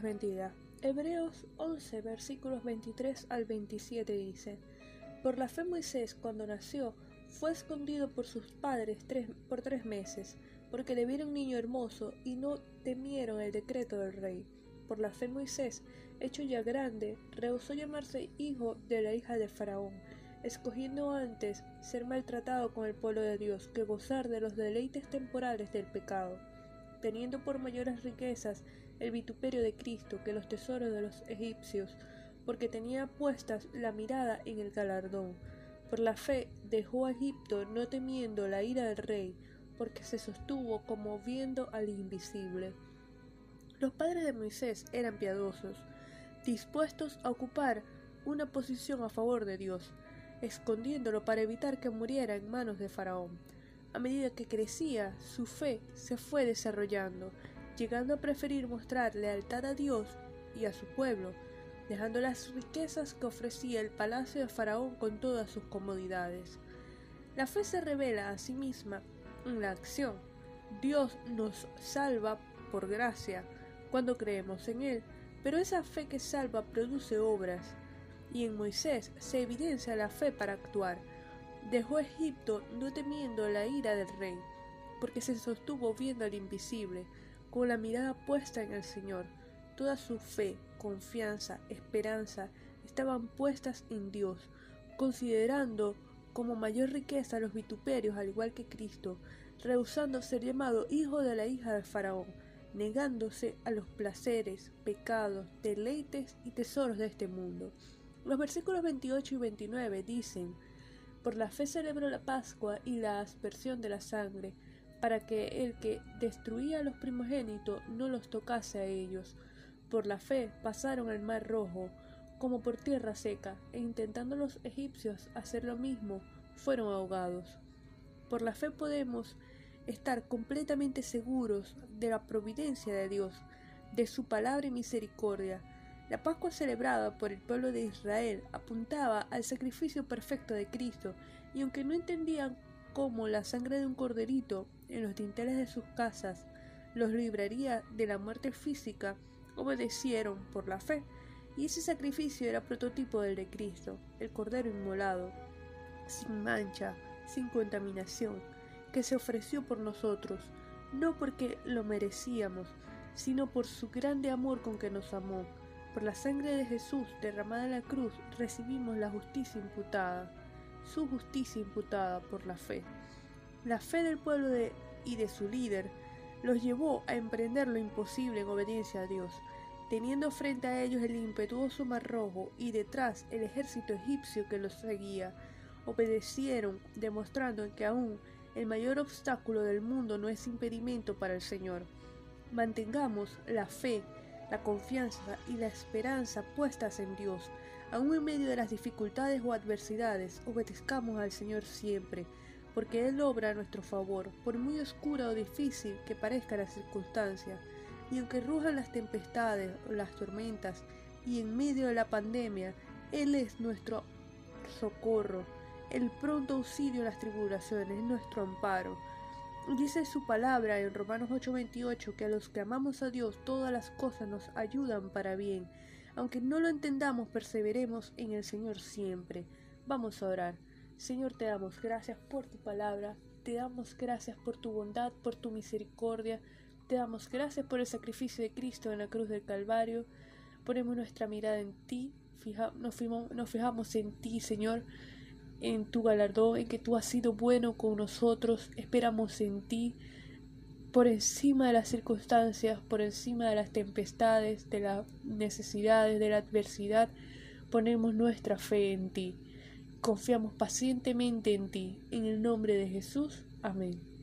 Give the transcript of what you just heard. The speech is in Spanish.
Bendiga. Hebreos 11 versículos 23 al 27 dice, Por la fe Moisés cuando nació fue escondido por sus padres por tres meses, porque le vieron niño hermoso y no temieron el decreto del rey. Por la fe Moisés, hecho ya grande, rehusó llamarse hijo de la hija de Faraón, escogiendo antes ser maltratado con el pueblo de Dios que gozar de los deleites temporales del pecado, teniendo por mayores riquezas el vituperio de Cristo que los tesoros de los egipcios, porque tenía puestas la mirada en el galardón. Por la fe dejó a Egipto no temiendo la ira del rey, porque se sostuvo como viendo al invisible. Los padres de Moisés eran piadosos, dispuestos a ocupar una posición a favor de Dios, escondiéndolo para evitar que muriera en manos de Faraón. A medida que crecía, su fe se fue desarrollando llegando a preferir mostrar lealtad a Dios y a su pueblo, dejando las riquezas que ofrecía el palacio de Faraón con todas sus comodidades. La fe se revela a sí misma en la acción. Dios nos salva por gracia cuando creemos en Él, pero esa fe que salva produce obras, y en Moisés se evidencia la fe para actuar. Dejó Egipto no temiendo la ira del rey, porque se sostuvo viendo al invisible, con la mirada puesta en el Señor. Toda su fe, confianza, esperanza estaban puestas en Dios, considerando como mayor riqueza los vituperios al igual que Cristo, rehusando ser llamado hijo de la hija del faraón, negándose a los placeres, pecados, deleites y tesoros de este mundo. Los versículos 28 y 29 dicen, Por la fe celebró la Pascua y la aspersión de la sangre, para que el que destruía a los primogénitos no los tocase a ellos. Por la fe pasaron el mar rojo, como por tierra seca, e intentando los egipcios hacer lo mismo, fueron ahogados. Por la fe podemos estar completamente seguros de la providencia de Dios, de su palabra y misericordia. La Pascua celebrada por el pueblo de Israel apuntaba al sacrificio perfecto de Cristo, y aunque no entendían cómo la sangre de un corderito en los dinteles de sus casas los libraría de la muerte física, obedecieron por la fe, y ese sacrificio era prototipo del de Cristo, el Cordero inmolado, sin mancha, sin contaminación, que se ofreció por nosotros, no porque lo merecíamos, sino por su grande amor con que nos amó. Por la sangre de Jesús derramada en la cruz recibimos la justicia imputada, su justicia imputada por la fe. La fe del pueblo y de su líder los llevó a emprender lo imposible en obediencia a Dios, teniendo frente a ellos el impetuoso mar rojo y detrás el ejército egipcio que los seguía. Obedecieron, demostrando que aún el mayor obstáculo del mundo no es impedimento para el Señor. Mantengamos la fe, la confianza y la esperanza puestas en Dios. Aún en medio de las dificultades o adversidades, obedezcamos al Señor siempre porque Él obra a nuestro favor, por muy oscura o difícil que parezca la circunstancia, y aunque rujan las tempestades o las tormentas, y en medio de la pandemia, Él es nuestro socorro, el pronto auxilio en las tribulaciones, nuestro amparo. Dice su palabra en Romanos 8:28 que a los que amamos a Dios todas las cosas nos ayudan para bien. Aunque no lo entendamos, perseveremos en el Señor siempre. Vamos a orar. Señor, te damos gracias por tu palabra, te damos gracias por tu bondad, por tu misericordia, te damos gracias por el sacrificio de Cristo en la cruz del Calvario. Ponemos nuestra mirada en ti, nos, nos fijamos en ti, Señor, en tu galardón, en que tú has sido bueno con nosotros, esperamos en ti, por encima de las circunstancias, por encima de las tempestades, de las necesidades, de la adversidad, ponemos nuestra fe en ti. Confiamos pacientemente en ti. En el nombre de Jesús. Amén.